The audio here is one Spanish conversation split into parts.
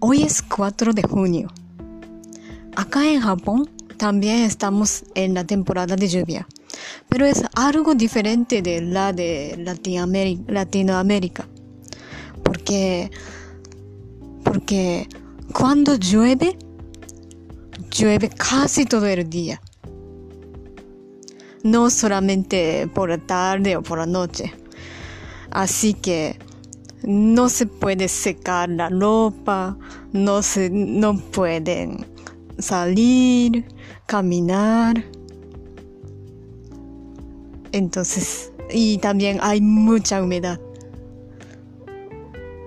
hoy es 4 de junio. Acá en Japón también estamos en la temporada de lluvia, pero es algo diferente de la de Latinoamérica, porque, porque cuando llueve, llueve casi todo el día, no solamente por la tarde o por la noche. Así que no se puede secar la ropa, no se no pueden salir, caminar. Entonces, y también hay mucha humedad.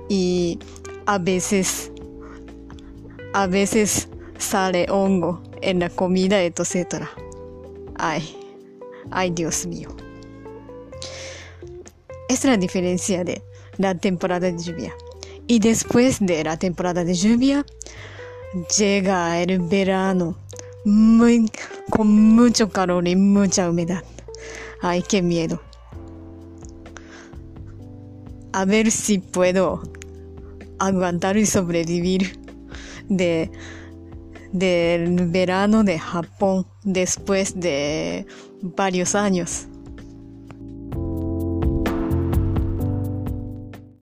Y a veces a veces sale hongo en la comida, etc. Ay, ay Dios mío. Es la diferencia de la temporada de lluvia. Y después de la temporada de lluvia, llega el verano muy, con mucho calor y mucha humedad. Ay, qué miedo. A ver si puedo aguantar y sobrevivir de del verano de Japón después de varios años.